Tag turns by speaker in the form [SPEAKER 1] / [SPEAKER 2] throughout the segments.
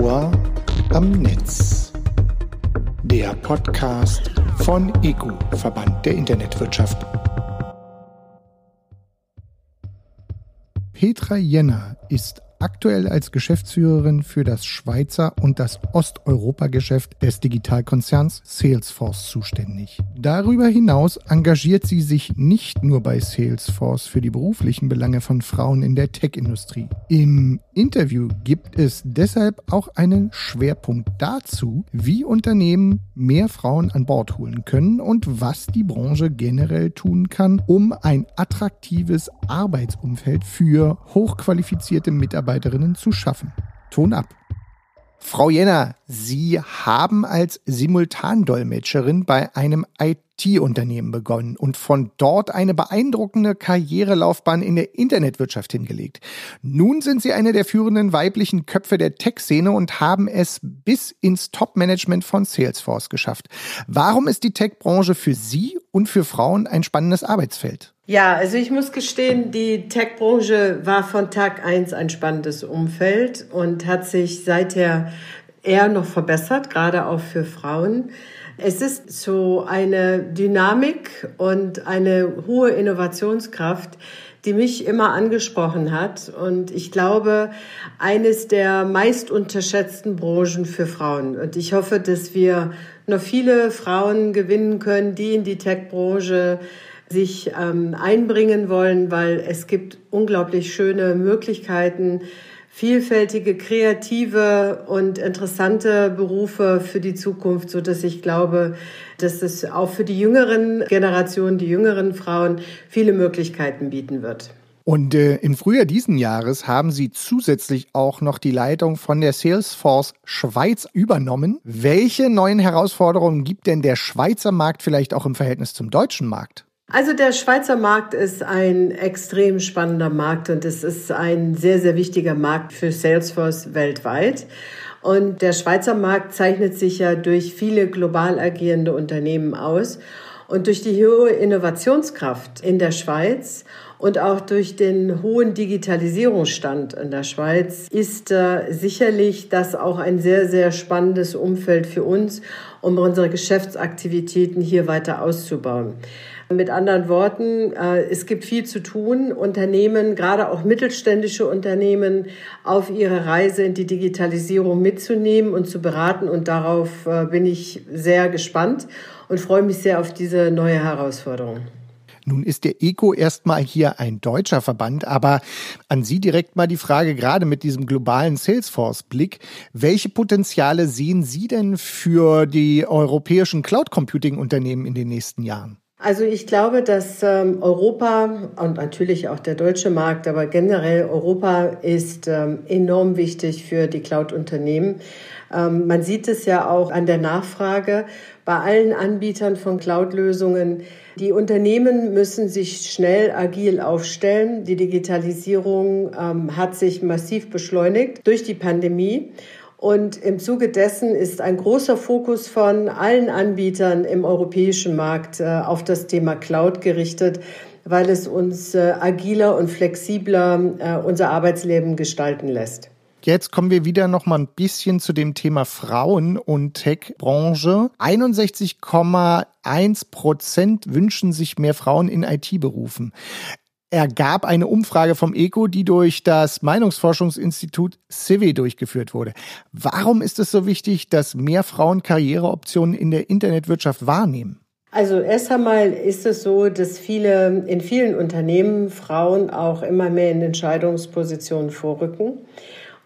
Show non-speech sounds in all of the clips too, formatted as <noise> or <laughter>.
[SPEAKER 1] Ohr am Netz. Der Podcast von EGU, Verband der Internetwirtschaft. Petra Jenner ist aktuell als Geschäftsführerin für das Schweizer und das Osteuropa-Geschäft des Digitalkonzerns Salesforce zuständig. Darüber hinaus engagiert sie sich nicht nur bei Salesforce für die beruflichen Belange von Frauen in der Tech-Industrie. Im Interview gibt es deshalb auch einen Schwerpunkt dazu, wie Unternehmen mehr Frauen an Bord holen können und was die Branche generell tun kann, um ein attraktives Arbeitsumfeld für hochqualifizierte Mitarbeiter Mitarbeiterinnen zu schaffen. Ton ab. Frau Jenner, Sie haben als Simultandolmetscherin bei einem IT-Unternehmen begonnen und von dort eine beeindruckende Karrierelaufbahn in der Internetwirtschaft hingelegt. Nun sind Sie eine der führenden weiblichen Köpfe der Tech-Szene und haben es bis ins Top-Management von Salesforce geschafft. Warum ist die Tech-Branche für Sie und für Frauen ein spannendes Arbeitsfeld?
[SPEAKER 2] Ja, also ich muss gestehen, die Tech-Branche war von Tag eins ein spannendes Umfeld und hat sich seither eher noch verbessert, gerade auch für Frauen. Es ist so eine Dynamik und eine hohe Innovationskraft, die mich immer angesprochen hat. Und ich glaube, eines der meist unterschätzten Branchen für Frauen. Und ich hoffe, dass wir noch viele Frauen gewinnen können, die in die Tech-Branche sich ähm, einbringen wollen, weil es gibt unglaublich schöne Möglichkeiten, vielfältige, kreative und interessante Berufe für die Zukunft, so dass ich glaube, dass es auch für die jüngeren Generationen, die jüngeren Frauen viele Möglichkeiten bieten wird.
[SPEAKER 1] Und äh, im Frühjahr diesen Jahres haben Sie zusätzlich auch noch die Leitung von der Salesforce Schweiz übernommen. Welche neuen Herausforderungen gibt denn der Schweizer Markt vielleicht auch im Verhältnis zum deutschen Markt?
[SPEAKER 2] Also der Schweizer Markt ist ein extrem spannender Markt und es ist ein sehr, sehr wichtiger Markt für Salesforce weltweit. Und der Schweizer Markt zeichnet sich ja durch viele global agierende Unternehmen aus und durch die hohe Innovationskraft in der Schweiz und auch durch den hohen Digitalisierungsstand in der Schweiz ist äh, sicherlich das auch ein sehr, sehr spannendes Umfeld für uns, um unsere Geschäftsaktivitäten hier weiter auszubauen. Mit anderen Worten, äh, es gibt viel zu tun. Unternehmen, gerade auch mittelständische Unternehmen, auf ihre Reise in die Digitalisierung mitzunehmen und zu beraten. Und darauf äh, bin ich sehr gespannt und freue mich sehr auf diese neue Herausforderung.
[SPEAKER 1] Nun ist der ECO erstmal hier ein deutscher Verband, aber an Sie direkt mal die Frage, gerade mit diesem globalen Salesforce-Blick, welche Potenziale sehen Sie denn für die europäischen Cloud-Computing-Unternehmen in den nächsten Jahren?
[SPEAKER 2] Also ich glaube, dass ähm, Europa und natürlich auch der deutsche Markt, aber generell Europa ist ähm, enorm wichtig für die Cloud-Unternehmen. Ähm, man sieht es ja auch an der Nachfrage bei allen Anbietern von Cloud-Lösungen. Die Unternehmen müssen sich schnell, agil aufstellen. Die Digitalisierung ähm, hat sich massiv beschleunigt durch die Pandemie. Und im Zuge dessen ist ein großer Fokus von allen Anbietern im europäischen Markt äh, auf das Thema Cloud gerichtet, weil es uns äh, agiler und flexibler äh, unser Arbeitsleben gestalten lässt.
[SPEAKER 1] Jetzt kommen wir wieder noch mal ein bisschen zu dem Thema Frauen und Tech-Branche. 61,1 Prozent wünschen sich mehr Frauen in IT-Berufen ergab eine Umfrage vom ECO, die durch das Meinungsforschungsinstitut Civi durchgeführt wurde. Warum ist es so wichtig, dass mehr Frauen Karriereoptionen in der Internetwirtschaft wahrnehmen?
[SPEAKER 2] Also erst einmal ist es so, dass viele in vielen Unternehmen Frauen auch immer mehr in Entscheidungspositionen vorrücken.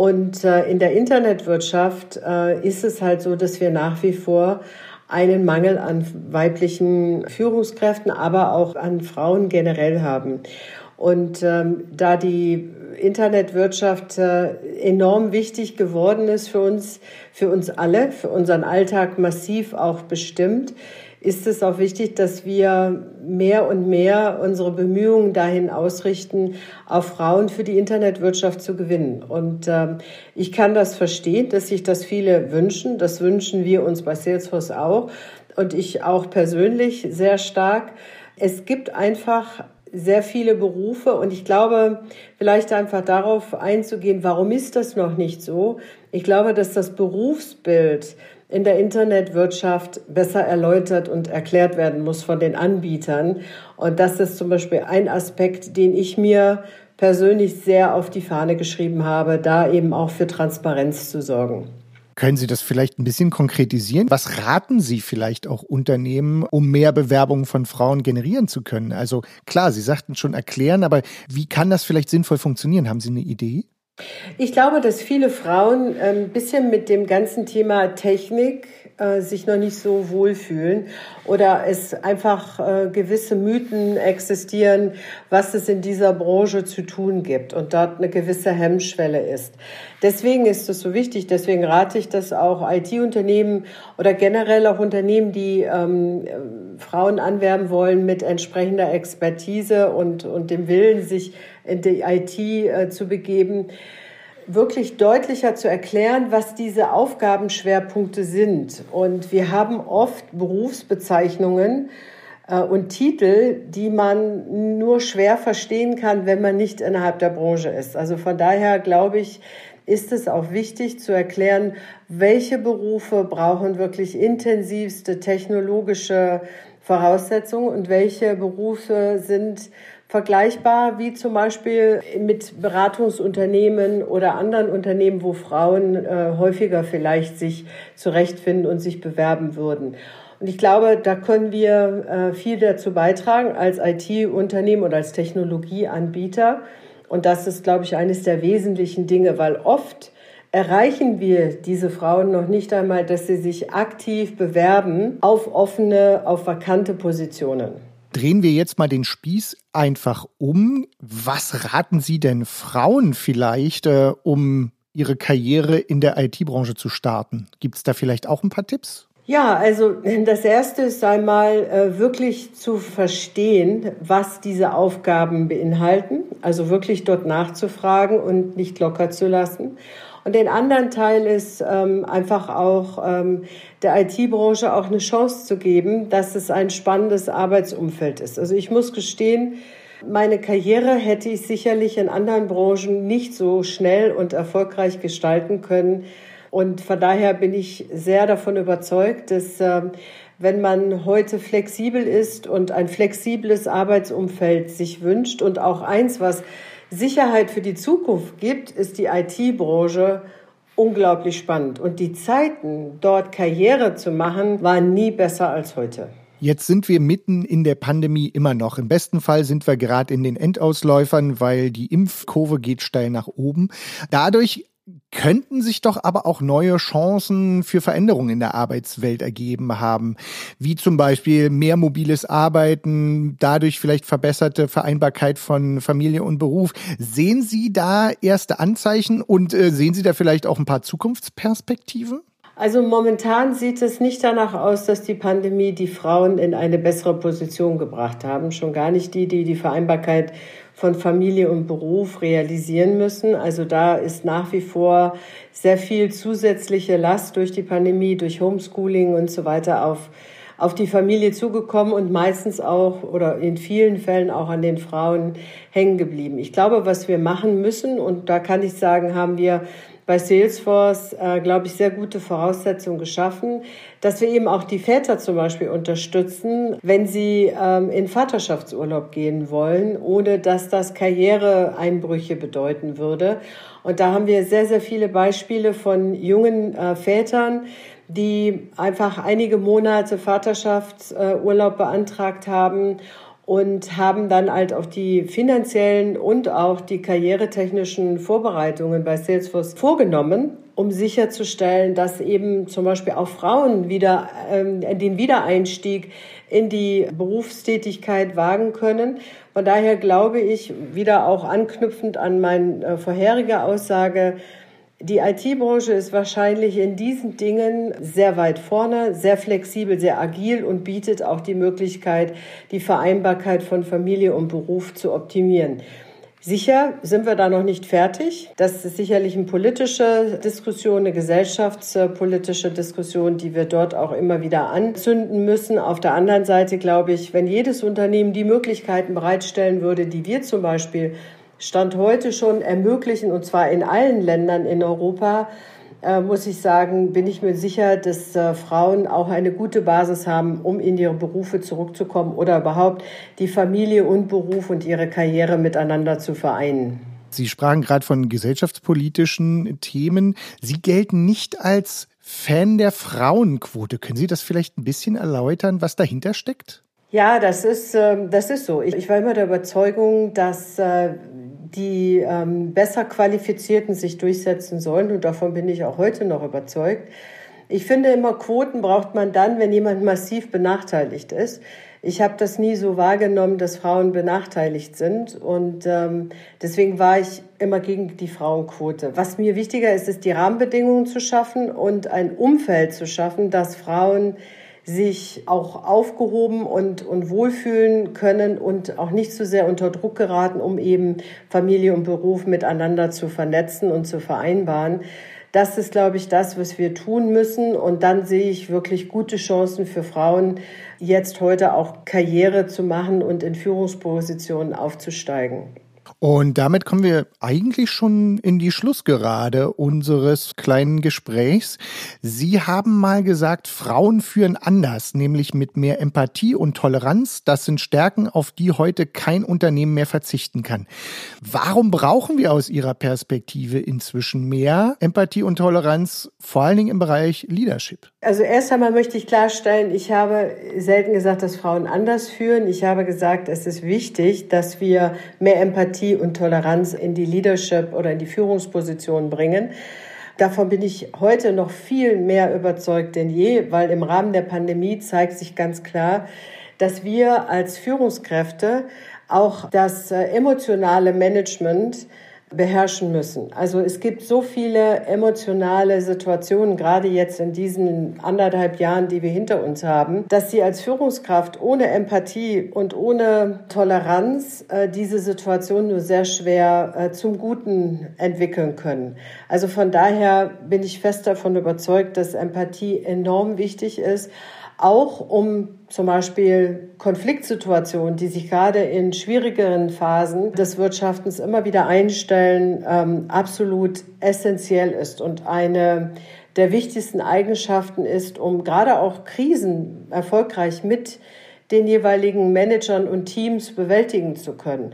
[SPEAKER 2] Und äh, in der Internetwirtschaft äh, ist es halt so, dass wir nach wie vor einen Mangel an weiblichen Führungskräften, aber auch an Frauen generell haben. Und ähm, da die Internetwirtschaft äh, enorm wichtig geworden ist für uns, für uns alle, für unseren Alltag massiv auch bestimmt, ist es auch wichtig, dass wir mehr und mehr unsere Bemühungen dahin ausrichten, auf Frauen für die Internetwirtschaft zu gewinnen. Und ähm, ich kann das verstehen, dass sich das viele wünschen. Das wünschen wir uns bei Salesforce auch und ich auch persönlich sehr stark. Es gibt einfach sehr viele Berufe und ich glaube, vielleicht einfach darauf einzugehen, warum ist das noch nicht so? Ich glaube, dass das Berufsbild in der Internetwirtschaft besser erläutert und erklärt werden muss von den Anbietern. Und das ist zum Beispiel ein Aspekt, den ich mir persönlich sehr auf die Fahne geschrieben habe, da eben auch für Transparenz zu sorgen.
[SPEAKER 1] Können Sie das vielleicht ein bisschen konkretisieren? Was raten Sie vielleicht auch Unternehmen, um mehr Bewerbungen von Frauen generieren zu können? Also klar, Sie sagten schon erklären, aber wie kann das vielleicht sinnvoll funktionieren? Haben Sie eine Idee?
[SPEAKER 2] Ich glaube, dass viele Frauen ein ähm, bisschen mit dem ganzen Thema Technik äh, sich noch nicht so wohlfühlen oder es einfach äh, gewisse Mythen existieren, was es in dieser Branche zu tun gibt und dort eine gewisse Hemmschwelle ist. Deswegen ist es so wichtig, deswegen rate ich das auch IT-Unternehmen oder generell auch Unternehmen, die ähm, Frauen anwerben wollen mit entsprechender Expertise und, und dem Willen, sich in die IT äh, zu begeben, wirklich deutlicher zu erklären, was diese Aufgabenschwerpunkte sind. Und wir haben oft Berufsbezeichnungen äh, und Titel, die man nur schwer verstehen kann, wenn man nicht innerhalb der Branche ist. Also von daher glaube ich, ist es auch wichtig zu erklären, welche Berufe brauchen wirklich intensivste technologische Voraussetzungen und welche Berufe sind vergleichbar wie zum Beispiel mit Beratungsunternehmen oder anderen Unternehmen, wo Frauen äh, häufiger vielleicht sich zurechtfinden und sich bewerben würden. Und ich glaube, da können wir äh, viel dazu beitragen als IT-Unternehmen oder als Technologieanbieter. Und das ist, glaube ich, eines der wesentlichen Dinge, weil oft erreichen wir diese Frauen noch nicht einmal, dass sie sich aktiv bewerben auf offene, auf vakante Positionen.
[SPEAKER 1] Drehen wir jetzt mal den Spieß einfach um. Was raten Sie denn Frauen vielleicht, äh, um ihre Karriere in der IT-Branche zu starten? Gibt es da vielleicht auch ein paar Tipps?
[SPEAKER 2] Ja, also <laughs> das Erste ist einmal äh, wirklich zu verstehen, was diese Aufgaben beinhalten, also wirklich dort nachzufragen und nicht locker zu lassen. Und den anderen Teil ist ähm, einfach auch ähm, der IT-Branche auch eine Chance zu geben, dass es ein spannendes Arbeitsumfeld ist. Also ich muss gestehen, meine Karriere hätte ich sicherlich in anderen Branchen nicht so schnell und erfolgreich gestalten können. Und von daher bin ich sehr davon überzeugt, dass äh, wenn man heute flexibel ist und ein flexibles Arbeitsumfeld sich wünscht und auch eins, was Sicherheit für die Zukunft gibt, ist die IT-Branche unglaublich spannend. Und die Zeiten, dort Karriere zu machen, waren nie besser als heute.
[SPEAKER 1] Jetzt sind wir mitten in der Pandemie immer noch. Im besten Fall sind wir gerade in den Endausläufern, weil die Impfkurve geht steil nach oben. Dadurch könnten sich doch aber auch neue Chancen für Veränderungen in der Arbeitswelt ergeben haben, wie zum Beispiel mehr mobiles Arbeiten, dadurch vielleicht verbesserte Vereinbarkeit von Familie und Beruf. Sehen Sie da erste Anzeichen und äh, sehen Sie da vielleicht auch ein paar Zukunftsperspektiven?
[SPEAKER 2] Also momentan sieht es nicht danach aus, dass die Pandemie die Frauen in eine bessere Position gebracht haben. Schon gar nicht die, die die Vereinbarkeit von Familie und Beruf realisieren müssen. Also da ist nach wie vor sehr viel zusätzliche Last durch die Pandemie, durch Homeschooling und so weiter auf, auf die Familie zugekommen und meistens auch oder in vielen Fällen auch an den Frauen hängen geblieben. Ich glaube, was wir machen müssen, und da kann ich sagen, haben wir bei Salesforce, äh, glaube ich, sehr gute Voraussetzungen geschaffen, dass wir eben auch die Väter zum Beispiel unterstützen, wenn sie ähm, in Vaterschaftsurlaub gehen wollen, ohne dass das Karriereeinbrüche bedeuten würde. Und da haben wir sehr, sehr viele Beispiele von jungen äh, Vätern, die einfach einige Monate Vaterschaftsurlaub beantragt haben und haben dann halt auch die finanziellen und auch die karrieretechnischen Vorbereitungen bei Salesforce vorgenommen, um sicherzustellen, dass eben zum Beispiel auch Frauen wieder ähm, den Wiedereinstieg in die Berufstätigkeit wagen können. Von daher glaube ich, wieder auch anknüpfend an meine äh, vorherige Aussage, die IT-Branche ist wahrscheinlich in diesen Dingen sehr weit vorne, sehr flexibel, sehr agil und bietet auch die Möglichkeit, die Vereinbarkeit von Familie und Beruf zu optimieren. Sicher sind wir da noch nicht fertig. Das ist sicherlich eine politische Diskussion, eine gesellschaftspolitische Diskussion, die wir dort auch immer wieder anzünden müssen. Auf der anderen Seite glaube ich, wenn jedes Unternehmen die Möglichkeiten bereitstellen würde, die wir zum Beispiel Stand heute schon ermöglichen, und zwar in allen Ländern in Europa, äh, muss ich sagen, bin ich mir sicher, dass äh, Frauen auch eine gute Basis haben, um in ihre Berufe zurückzukommen oder überhaupt die Familie und Beruf und ihre Karriere miteinander zu vereinen.
[SPEAKER 1] Sie sprachen gerade von gesellschaftspolitischen Themen. Sie gelten nicht als Fan der Frauenquote. Können Sie das vielleicht ein bisschen erläutern, was dahinter steckt?
[SPEAKER 2] Ja, das ist, ähm, das ist so. Ich war immer der Überzeugung, dass äh, die ähm, besser Qualifizierten sich durchsetzen sollen. Und davon bin ich auch heute noch überzeugt. Ich finde immer, Quoten braucht man dann, wenn jemand massiv benachteiligt ist. Ich habe das nie so wahrgenommen, dass Frauen benachteiligt sind. Und ähm, deswegen war ich immer gegen die Frauenquote. Was mir wichtiger ist, ist die Rahmenbedingungen zu schaffen und ein Umfeld zu schaffen, dass Frauen sich auch aufgehoben und, und wohlfühlen können und auch nicht zu so sehr unter Druck geraten, um eben Familie und Beruf miteinander zu vernetzen und zu vereinbaren. Das ist, glaube ich, das, was wir tun müssen. Und dann sehe ich wirklich gute Chancen für Frauen, jetzt heute auch Karriere zu machen und in Führungspositionen aufzusteigen.
[SPEAKER 1] Und damit kommen wir eigentlich schon in die Schlussgerade unseres kleinen Gesprächs. Sie haben mal gesagt, Frauen führen anders, nämlich mit mehr Empathie und Toleranz. Das sind Stärken, auf die heute kein Unternehmen mehr verzichten kann. Warum brauchen wir aus Ihrer Perspektive inzwischen mehr Empathie und Toleranz, vor allen Dingen im Bereich Leadership?
[SPEAKER 2] Also erst einmal möchte ich klarstellen, ich habe selten gesagt, dass Frauen anders führen. Ich habe gesagt, es ist wichtig, dass wir mehr Empathie und Toleranz in die Leadership oder in die Führungsposition bringen. Davon bin ich heute noch viel mehr überzeugt denn je, weil im Rahmen der Pandemie zeigt sich ganz klar, dass wir als Führungskräfte auch das äh, emotionale Management beherrschen müssen. Also es gibt so viele emotionale Situationen, gerade jetzt in diesen anderthalb Jahren, die wir hinter uns haben, dass sie als Führungskraft ohne Empathie und ohne Toleranz äh, diese Situation nur sehr schwer äh, zum Guten entwickeln können. Also von daher bin ich fest davon überzeugt, dass Empathie enorm wichtig ist auch um zum Beispiel Konfliktsituationen, die sich gerade in schwierigeren Phasen des Wirtschaftens immer wieder einstellen, ähm, absolut essentiell ist und eine der wichtigsten Eigenschaften ist, um gerade auch Krisen erfolgreich mit den jeweiligen Managern und Teams bewältigen zu können.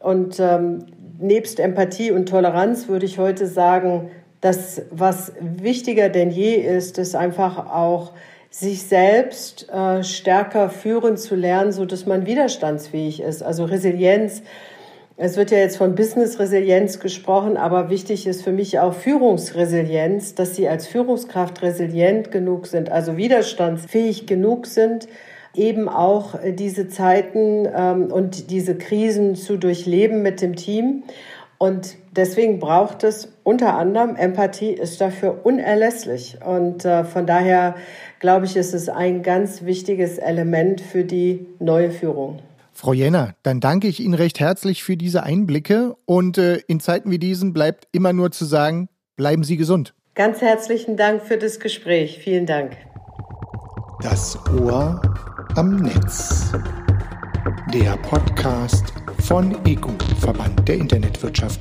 [SPEAKER 2] Und ähm, nebst Empathie und Toleranz würde ich heute sagen, dass was wichtiger denn je ist, ist einfach auch sich selbst äh, stärker führen zu lernen, so dass man widerstandsfähig ist. Also Resilienz. Es wird ja jetzt von Business-Resilienz gesprochen, aber wichtig ist für mich auch Führungsresilienz, dass sie als Führungskraft resilient genug sind, also widerstandsfähig genug sind, eben auch diese Zeiten ähm, und diese Krisen zu durchleben mit dem Team. Und deswegen braucht es unter anderem Empathie ist dafür unerlässlich. Und äh, von daher glaube ich, ist es ein ganz wichtiges Element für die neue Führung.
[SPEAKER 1] Frau Jenner, dann danke ich Ihnen recht herzlich für diese Einblicke und äh, in Zeiten wie diesen bleibt immer nur zu sagen, bleiben Sie gesund.
[SPEAKER 2] Ganz herzlichen Dank für das Gespräch. Vielen Dank.
[SPEAKER 1] Das Ohr am Netz. Der Podcast von EGU, Verband der Internetwirtschaft.